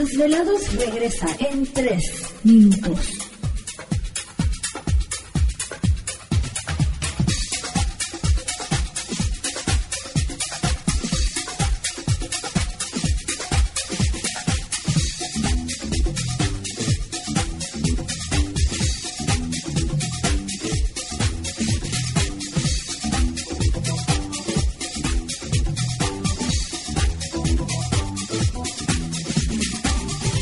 Desvelados regresa en 3 minutos.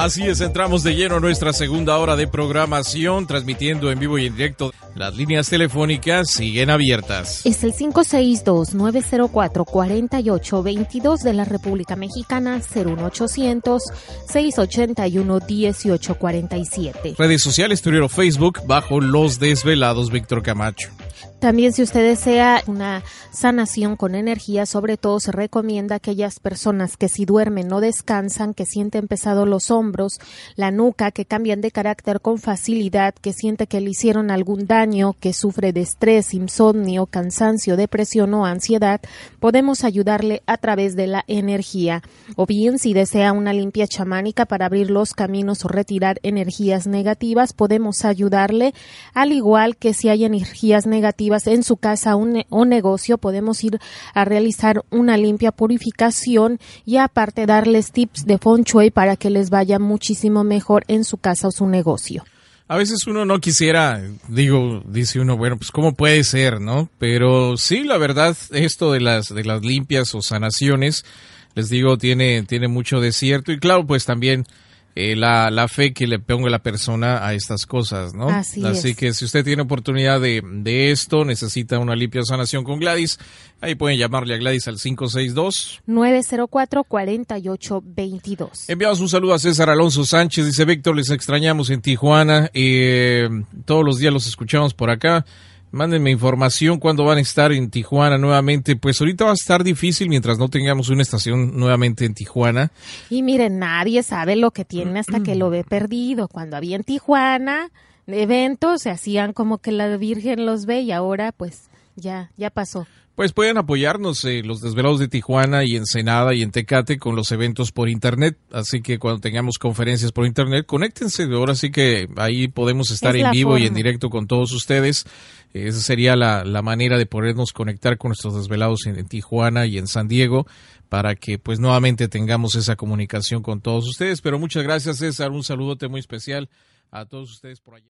Así es, entramos de lleno a nuestra segunda hora de programación, transmitiendo en vivo y en directo. Las líneas telefónicas siguen abiertas. Es el 562-904-4822 de la República Mexicana, 01800-681-1847. Redes sociales, Twitter o Facebook, bajo Los Desvelados Víctor Camacho. También si usted desea una sanación con energía, sobre todo se recomienda a aquellas personas que si duermen no descansan, que sienten pesados los hombros, la nuca, que cambian de carácter con facilidad, que siente que le hicieron algún daño, que sufre de estrés, insomnio, cansancio, depresión o ansiedad, podemos ayudarle a través de la energía. O bien si desea una limpia chamánica para abrir los caminos o retirar energías negativas, podemos ayudarle, al igual que si hay energías negativas en su casa un, o negocio, podemos ir a realizar una limpia purificación y aparte darles tips de feng shui para que les vaya muchísimo mejor en su casa o su negocio. A veces uno no quisiera, digo, dice uno, bueno, pues cómo puede ser, ¿no? Pero sí, la verdad, esto de las de las limpias o sanaciones, les digo, tiene tiene mucho de cierto y claro, pues también eh, la, la, fe que le ponga la persona a estas cosas, ¿no? Así, Así es. que si usted tiene oportunidad de, de, esto, necesita una limpia sanación con Gladys, ahí pueden llamarle a Gladys al 562 904-4822. Enviamos un saludo a César Alonso Sánchez, dice Víctor, les extrañamos en Tijuana, eh, todos los días los escuchamos por acá. Mándenme información cuando van a estar en Tijuana nuevamente. Pues ahorita va a estar difícil mientras no tengamos una estación nuevamente en Tijuana. Y miren, nadie sabe lo que tiene hasta que lo ve perdido. Cuando había en Tijuana eventos, se hacían como que la Virgen los ve y ahora pues ya, ya pasó. Pues pueden apoyarnos eh, los desvelados de Tijuana y Ensenada y en Tecate con los eventos por internet. Así que cuando tengamos conferencias por internet, conéctense. Ahora sí que ahí podemos estar Es en vivo y en directo con todos ustedes. Esa sería la, la manera de podernos conectar con nuestros desvelados en, en Tijuana y en San Diego para que pues nuevamente tengamos esa comunicación con todos ustedes. Pero muchas gracias César, un saludote muy especial a todos ustedes por allá.